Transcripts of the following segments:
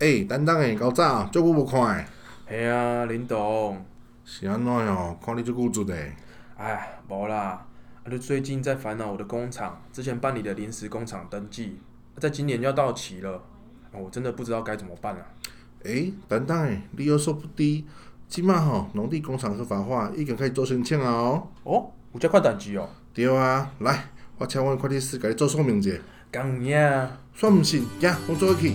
哎、欸，等等诶，搞早，足久无看诶。嘿啊，林董。是安怎样？看你足久做的。哎，无啦，啊，你最近在烦恼我的工厂之前办理的临时工厂登记，在今年要到期了，我真的不知道该怎么办啊。诶、欸，等等诶，你有所不知，即马吼农地工厂合法化已经开始做申请啊哦。哦，有这款代志哦。对啊，来，我请阮会计师给你做说明者。讲呀。算毋信，行，我做去。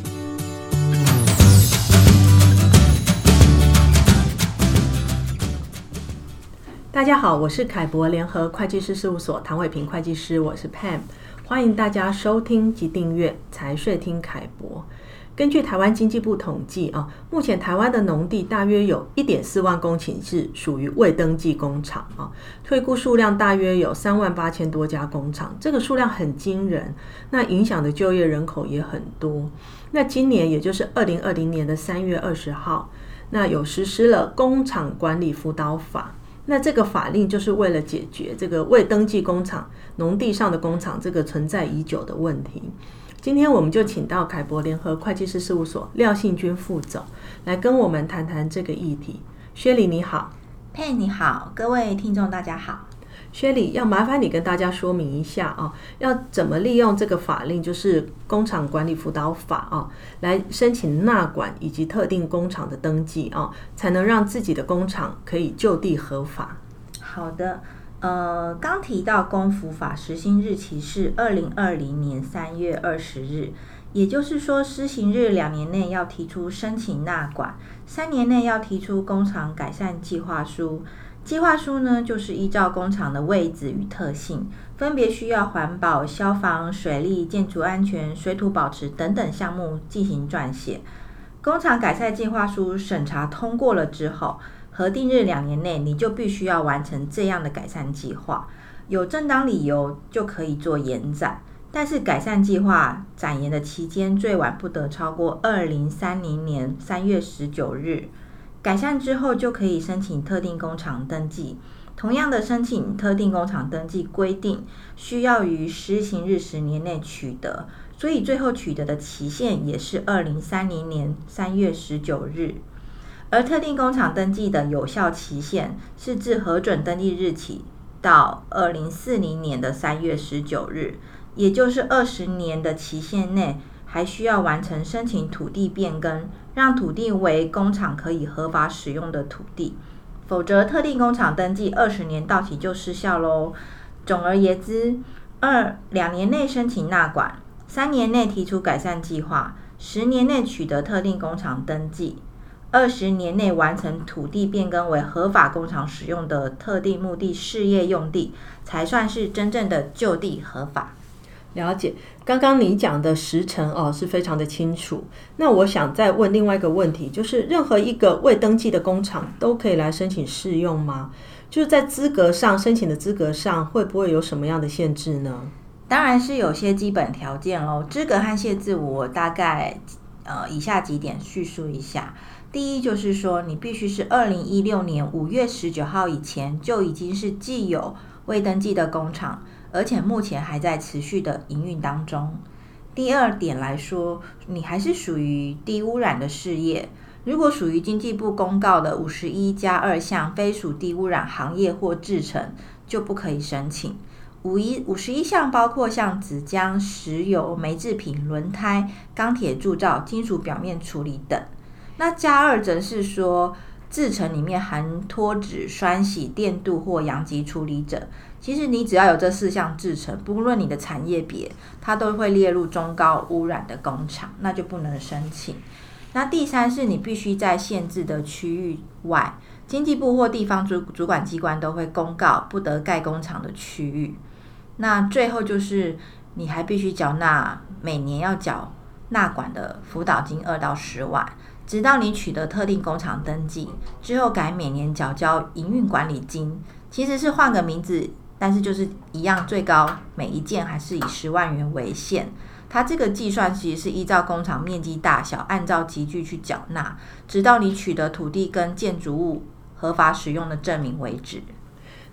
大家好，我是凯博联合会计师事务所唐伟平会计师，我是 Pam，欢迎大家收听及订阅财税听凯博。根据台湾经济部统计啊，目前台湾的农地大约有一点四万公顷是属于未登记工厂啊，退估数量大约有三万八千多家工厂，这个数量很惊人，那影响的就业人口也很多。那今年也就是二零二零年的三月二十号，那有实施了工厂管理辅导法。那这个法令就是为了解决这个未登记工厂农地上的工厂这个存在已久的问题。今天我们就请到凯博联合会计师事务所廖信军副总来跟我们谈谈这个议题。薛礼你好，佩你好，各位听众大家好。薛礼，要麻烦你跟大家说明一下啊，要怎么利用这个法令，就是工厂管理辅导法啊，来申请纳管以及特定工厂的登记啊，才能让自己的工厂可以就地合法。好的，呃，刚提到工辅法实行日期是二零二零年三月二十日，也就是说施行日两年内要提出申请纳管，三年内要提出工厂改善计划书。计划书呢，就是依照工厂的位置与特性，分别需要环保、消防、水利、建筑安全、水土保持等等项目进行撰写。工厂改善计划书审查通过了之后，核定日两年内你就必须要完成这样的改善计划，有正当理由就可以做延展，但是改善计划展延的期间最晚不得超过二零三零年三月十九日。改善之后就可以申请特定工厂登记。同样的，申请特定工厂登记规定需要于施行日十年内取得，所以最后取得的期限也是二零三零年三月十九日。而特定工厂登记的有效期限是自核准登记日起到二零四零年的三月十九日，也就是二十年的期限内。还需要完成申请土地变更，让土地为工厂可以合法使用的土地，否则特定工厂登记二十年到期就失效喽。总而言之，二两年内申请纳管，三年内提出改善计划，十年内取得特定工厂登记，二十年内完成土地变更为合法工厂使用的特定目的事业用地，才算是真正的就地合法。了解，刚刚你讲的时程哦，是非常的清楚。那我想再问另外一个问题，就是任何一个未登记的工厂都可以来申请试用吗？就是在资格上，申请的资格上会不会有什么样的限制呢？当然是有些基本条件喽。资格和限制我大概呃以下几点叙述一下。第一就是说，你必须是二零一六年五月十九号以前就已经是既有未登记的工厂。而且目前还在持续的营运当中。第二点来说，你还是属于低污染的事业。如果属于经济部公告的五十一加二项非属低污染行业或制程，就不可以申请。五一五十一项包括像纸浆、石油、煤制品、轮胎、钢铁铸造、金属表面处理等。那加二则是说。制程里面含脱脂、酸洗、电镀或阳极处理者，其实你只要有这四项制程，不论你的产业别，它都会列入中高污染的工厂，那就不能申请。那第三是你必须在限制的区域外，经济部或地方主主管机关都会公告不得盖工厂的区域。那最后就是你还必须缴纳每年要缴纳管的辅导金二到十万。直到你取得特定工厂登记之后，改每年缴交营运管理金，其实是换个名字，但是就是一样，最高每一件还是以十万元为限。它这个计算其实是依照工厂面积大小，按照集聚去缴纳，直到你取得土地跟建筑物合法使用的证明为止。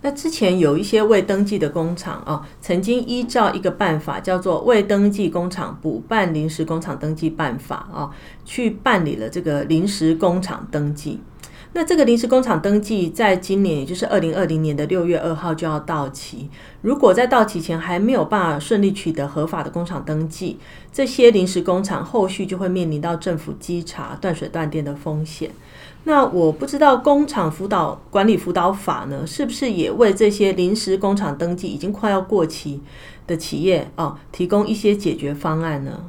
那之前有一些未登记的工厂啊，曾经依照一个办法叫做《未登记工厂补办临时工厂登记办法》啊，去办理了这个临时工厂登记。那这个临时工厂登记在今年，也就是二零二零年的六月二号就要到期。如果在到期前还没有办法顺利取得合法的工厂登记，这些临时工厂后续就会面临到政府稽查、断水断电的风险。那我不知道工厂辅导管理辅导法呢，是不是也为这些临时工厂登记已经快要过期的企业哦，提供一些解决方案呢？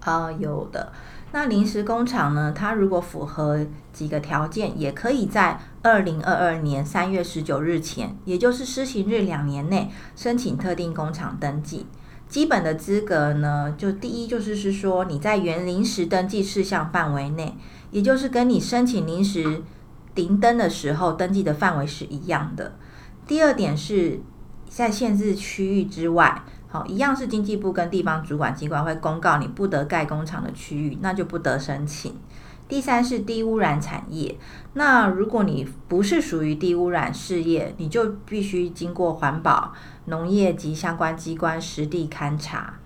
啊、有的。那临时工厂呢，它如果符合几个条件，也可以在二零二二年三月十九日前，也就是施行日两年内申请特定工厂登记。基本的资格呢，就第一就是是说你在原临时登记事项范围内。也就是跟你申请临时停登的时候登记的范围是一样的。第二点是在限制区域之外，好，一样是经济部跟地方主管机关会公告你不得盖工厂的区域，那就不得申请。第三是低污染产业，那如果你不是属于低污染事业，你就必须经过环保、农业及相关机关实地勘查。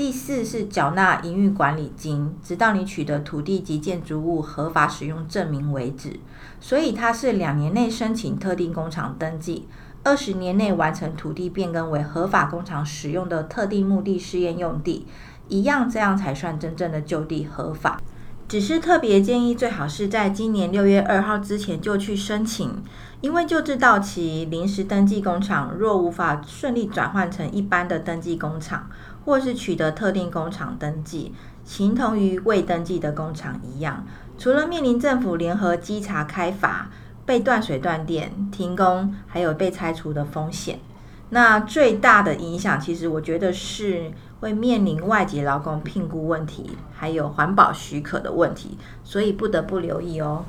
第四是缴纳营运管理金，直到你取得土地及建筑物合法使用证明为止。所以它是两年内申请特定工厂登记，二十年内完成土地变更为合法工厂使用的特定目的试验用地，一样这样才算真正的就地合法。只是特别建议，最好是在今年六月二号之前就去申请，因为就制到期临时登记工厂若无法顺利转换成一般的登记工厂。或是取得特定工厂登记，形同于未登记的工厂一样，除了面临政府联合稽查开罚、被断水断电、停工，还有被拆除的风险。那最大的影响，其实我觉得是会面临外籍劳工聘雇问题，还有环保许可的问题，所以不得不留意哦。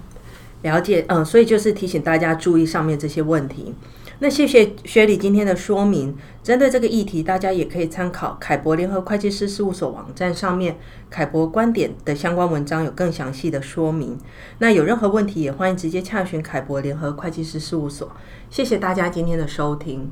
了解，嗯，所以就是提醒大家注意上面这些问题。那谢谢薛理今天的说明。针对这个议题，大家也可以参考凯博联合会计师事务所网站上面凯博观点的相关文章，有更详细的说明。那有任何问题，也欢迎直接洽询凯博联合会计师事务所。谢谢大家今天的收听。